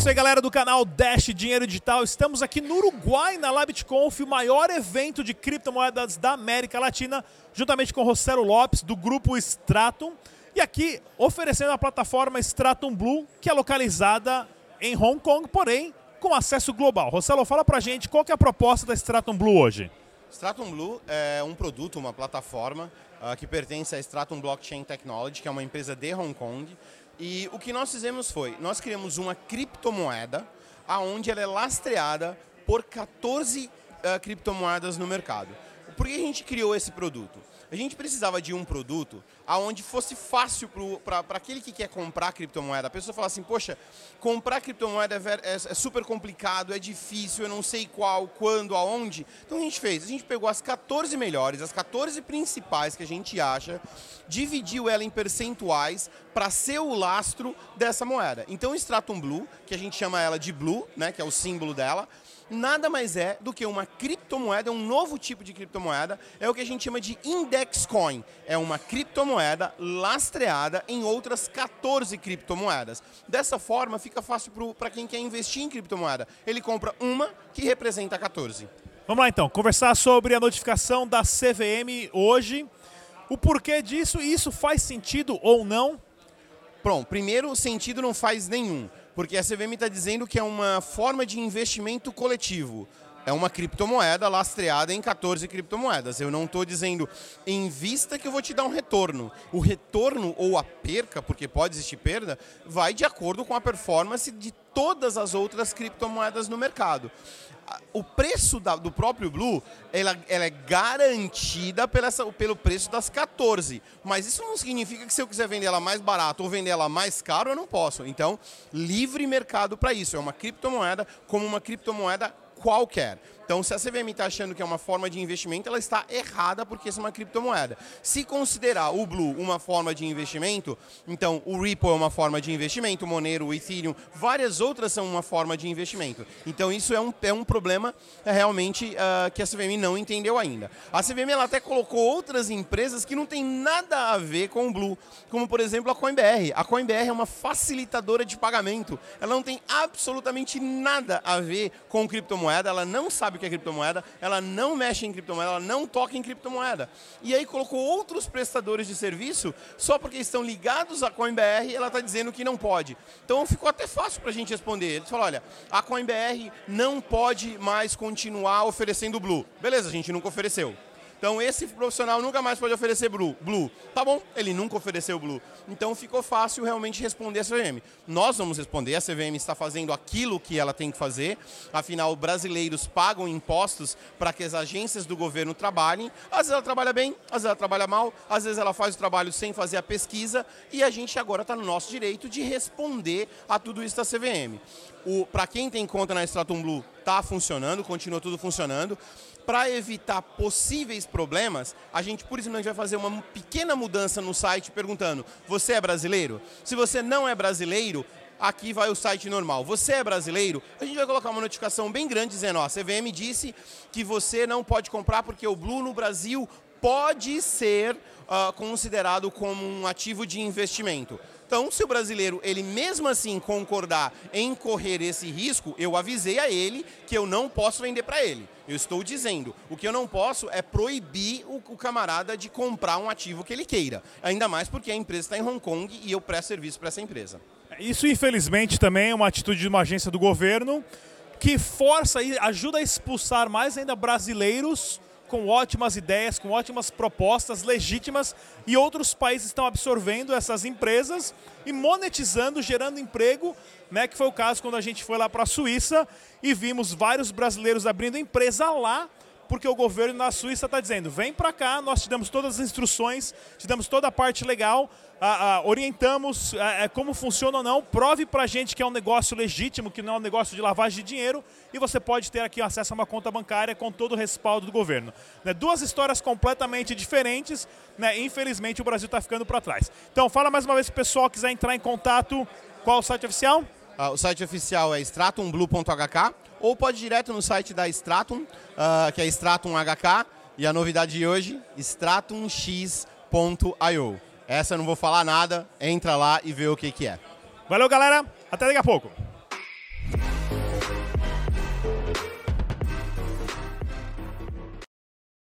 Isso aí, galera do canal Dash Dinheiro Digital. Estamos aqui no Uruguai, na LabitConf, o maior evento de criptomoedas da América Latina, juntamente com Rossello Lopes, do grupo Stratum. E aqui oferecendo a plataforma Stratum Blue, que é localizada em Hong Kong, porém com acesso global. Rossello, fala pra gente qual que é a proposta da Stratum Blue hoje. Stratum Blue é um produto, uma plataforma uh, que pertence à Stratum Blockchain Technology, que é uma empresa de Hong Kong. E o que nós fizemos foi, nós criamos uma criptomoeda aonde ela é lastreada por 14 uh, criptomoedas no mercado. Por que a gente criou esse produto? A gente precisava de um produto aonde fosse fácil para aquele que quer comprar criptomoeda. A pessoa fala assim, poxa, comprar criptomoeda é, é, é, super complicado, é difícil, eu não sei qual, quando, aonde. Então a gente fez, a gente pegou as 14 melhores, as 14 principais que a gente acha, dividiu ela em percentuais para ser o lastro dessa moeda. Então o Stratum Blue, que a gente chama ela de Blue, né, que é o símbolo dela, nada mais é do que uma criptomoeda, um novo tipo de criptomoeda, é o que a gente chama de index coin. É uma criptomoeda lastreada em outras 14 criptomoedas. Dessa forma, fica fácil para quem quer investir em criptomoeda. Ele compra uma que representa 14. Vamos lá então, conversar sobre a notificação da CVM hoje. O porquê disso isso faz sentido ou não? Pronto, primeiro, sentido não faz nenhum. Porque a CVM está dizendo que é uma forma de investimento coletivo. É uma criptomoeda lastreada em 14 criptomoedas. Eu não estou dizendo em vista que eu vou te dar um retorno. O retorno ou a perca, porque pode existir perda, vai de acordo com a performance de todas as outras criptomoedas no mercado o preço da, do próprio Blue, ela, ela é garantida pela, pelo preço das 14. Mas isso não significa que se eu quiser vender ela mais barato ou vender ela mais caro, eu não posso. Então, livre mercado para isso. É uma criptomoeda como uma criptomoeda qualquer. Então, se a CVM está achando que é uma forma de investimento, ela está errada porque isso é uma criptomoeda. Se considerar o Blue uma forma de investimento, então o Ripple é uma forma de investimento, o Monero, o Ethereum, várias outras são uma forma de investimento. Então, isso é um, é um problema é, realmente uh, que a CVM não entendeu ainda. A CVM ela até colocou outras empresas que não tem nada a ver com o Blue, como por exemplo a CoinBR. A CoinBR é uma facilitadora de pagamento. Ela não tem absolutamente nada a ver com criptomoeda, ela não sabe que é criptomoeda, ela não mexe em criptomoeda, ela não toca em criptomoeda. E aí colocou outros prestadores de serviço, só porque estão ligados à CoinBR, ela está dizendo que não pode. Então ficou até fácil para a gente responder. Eles falaram, olha, a CoinBR não pode mais continuar oferecendo Blue. Beleza, a gente nunca ofereceu. Então esse profissional nunca mais pode oferecer Blue. Blue. Tá bom, ele nunca ofereceu Blue. Então ficou fácil realmente responder a CVM. Nós vamos responder, a CVM está fazendo aquilo que ela tem que fazer. Afinal, brasileiros pagam impostos para que as agências do governo trabalhem. Às vezes ela trabalha bem, às vezes ela trabalha mal, às vezes ela faz o trabalho sem fazer a pesquisa e a gente agora está no nosso direito de responder a tudo isso da CVM. Para quem tem conta na Stratum Blue, está funcionando, continua tudo funcionando para evitar possíveis problemas, a gente, por isso, vai fazer uma pequena mudança no site perguntando: você é brasileiro? Se você não é brasileiro, aqui vai o site normal. Você é brasileiro? A gente vai colocar uma notificação bem grande dizendo: ó, a CVM disse que você não pode comprar porque o Blue no Brasil pode ser uh, considerado como um ativo de investimento. Então, se o brasileiro, ele mesmo assim concordar em correr esse risco, eu avisei a ele que eu não posso vender para ele. Eu estou dizendo, o que eu não posso é proibir o, o, camarada de comprar um ativo que ele queira. Ainda mais porque a empresa está em Hong Kong e eu presto serviço para essa empresa. Isso, infelizmente, também é uma atitude de uma agência do governo que força e ajuda a expulsar mais ainda brasileiros com ótimas ideias, com ótimas propostas legítimas e outros países estão absorvendo essas empresas e monetizando, gerando emprego, né, que foi o caso quando a gente foi lá para a Suíça e vimos vários brasileiros abrindo empresa lá porque o governo na Suíça está dizendo: vem para cá, nós te damos todas as instruções, te damos toda a parte legal, a, a, orientamos a, é, como funciona ou não, prove para a gente que é um negócio legítimo, que não é um negócio de lavagem de dinheiro, e você pode ter aqui acesso a uma conta bancária com todo o respaldo do governo. Né, duas histórias completamente diferentes, né, infelizmente o Brasil está ficando para trás. Então, fala mais uma vez se o pessoal quiser entrar em contato, qual o site oficial? Uh, o site oficial é stratumblue.hk ou pode ir direto no site da Stratum, uh, que é Stratum HK, e a novidade de hoje, stratumx.io. Essa eu não vou falar nada, entra lá e vê o que, que é. Valeu, galera. Até daqui a pouco.